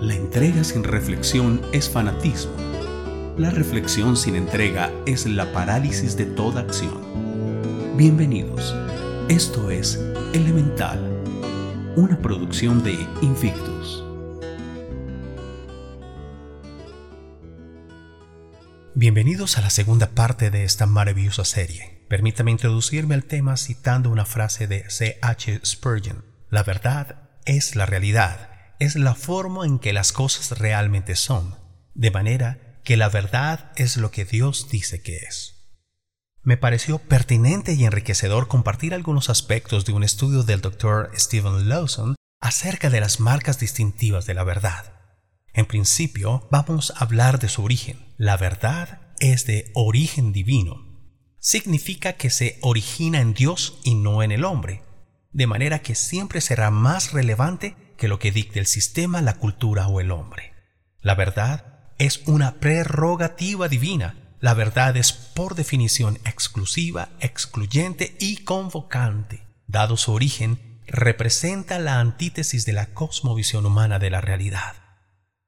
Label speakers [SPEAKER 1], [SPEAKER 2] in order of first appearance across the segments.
[SPEAKER 1] La entrega sin reflexión es fanatismo. La reflexión sin entrega es la parálisis de toda acción. Bienvenidos. Esto es Elemental, una producción de Invictus. Bienvenidos a la segunda parte de esta maravillosa serie. Permítame introducirme al tema citando una frase de C.H. Spurgeon. La verdad es la realidad, es la forma en que las cosas realmente son, de manera que la verdad es lo que Dios dice que es. Me pareció pertinente y enriquecedor compartir algunos aspectos de un estudio del Dr. Stephen Lawson acerca de las marcas distintivas de la verdad. En principio, vamos a hablar de su origen. La verdad es de origen divino. Significa que se origina en Dios y no en el hombre, de manera que siempre será más relevante que lo que dicte el sistema, la cultura o el hombre. La verdad es una prerrogativa divina. La verdad es por definición exclusiva, excluyente y convocante. Dado su origen, representa la antítesis de la cosmovisión humana de la realidad.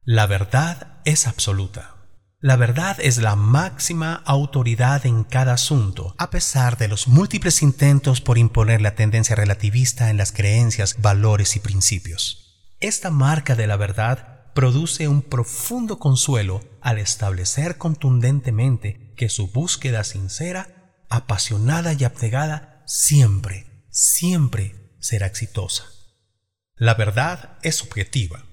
[SPEAKER 1] La verdad es absoluta. La verdad es la máxima autoridad en cada asunto, a pesar de los múltiples intentos por imponer la tendencia relativista en las creencias, valores y principios. Esta marca de la verdad produce un profundo consuelo al establecer contundentemente que su búsqueda sincera, apasionada y abnegada siempre, siempre será exitosa. La verdad es objetiva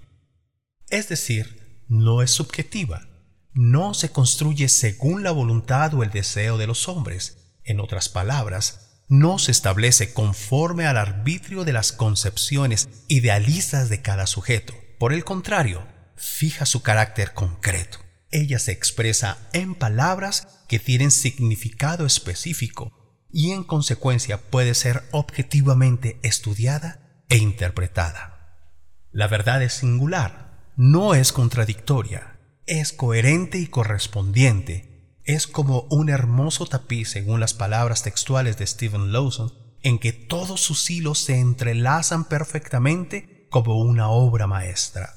[SPEAKER 1] es decir, no es subjetiva, no se construye según la voluntad o el deseo de los hombres. En otras palabras, no se establece conforme al arbitrio de las concepciones idealistas de cada sujeto. Por el contrario, fija su carácter concreto. Ella se expresa en palabras que tienen significado específico y en consecuencia puede ser objetivamente estudiada e interpretada. La verdad es singular, no es contradictoria, es coherente y correspondiente. Es como un hermoso tapiz, según las palabras textuales de Stephen Lawson, en que todos sus hilos se entrelazan perfectamente como una obra maestra.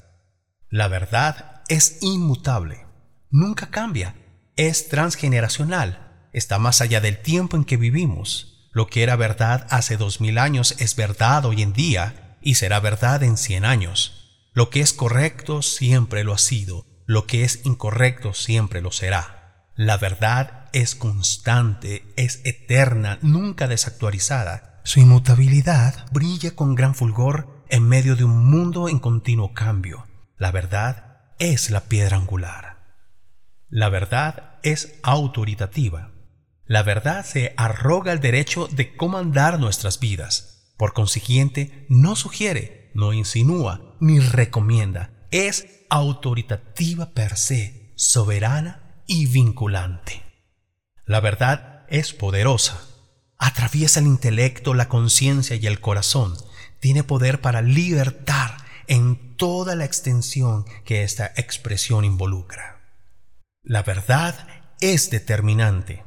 [SPEAKER 1] La verdad es inmutable, nunca cambia, es transgeneracional, está más allá del tiempo en que vivimos. Lo que era verdad hace dos mil años es verdad hoy en día y será verdad en cien años. Lo que es correcto siempre lo ha sido, lo que es incorrecto siempre lo será. La verdad es constante, es eterna, nunca desactualizada. Su inmutabilidad brilla con gran fulgor en medio de un mundo en continuo cambio. La verdad es la piedra angular. La verdad es autoritativa. La verdad se arroga el derecho de comandar nuestras vidas. Por consiguiente, no sugiere, no insinúa ni recomienda. Es autoritativa per se, soberana y vinculante. La verdad es poderosa. Atraviesa el intelecto, la conciencia y el corazón. Tiene poder para libertar en toda la extensión que esta expresión involucra. La verdad es determinante,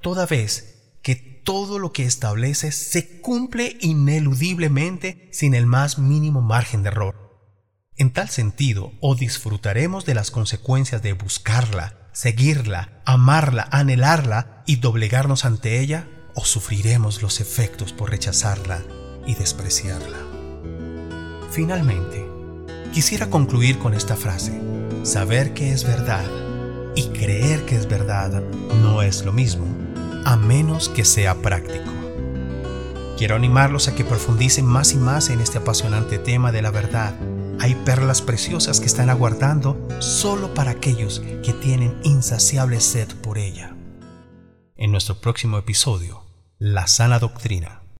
[SPEAKER 1] toda vez que todo lo que establece se cumple ineludiblemente sin el más mínimo margen de error. En tal sentido, o disfrutaremos de las consecuencias de buscarla, seguirla, amarla, anhelarla y doblegarnos ante ella, o sufriremos los efectos por rechazarla y despreciarla. Finalmente, quisiera concluir con esta frase. Saber que es verdad y creer que es verdad no es lo mismo a menos que sea práctico. Quiero animarlos a que profundicen más y más en este apasionante tema de la verdad. Hay perlas preciosas que están aguardando solo para aquellos que tienen insaciable sed por ella. En nuestro próximo episodio, la sana doctrina.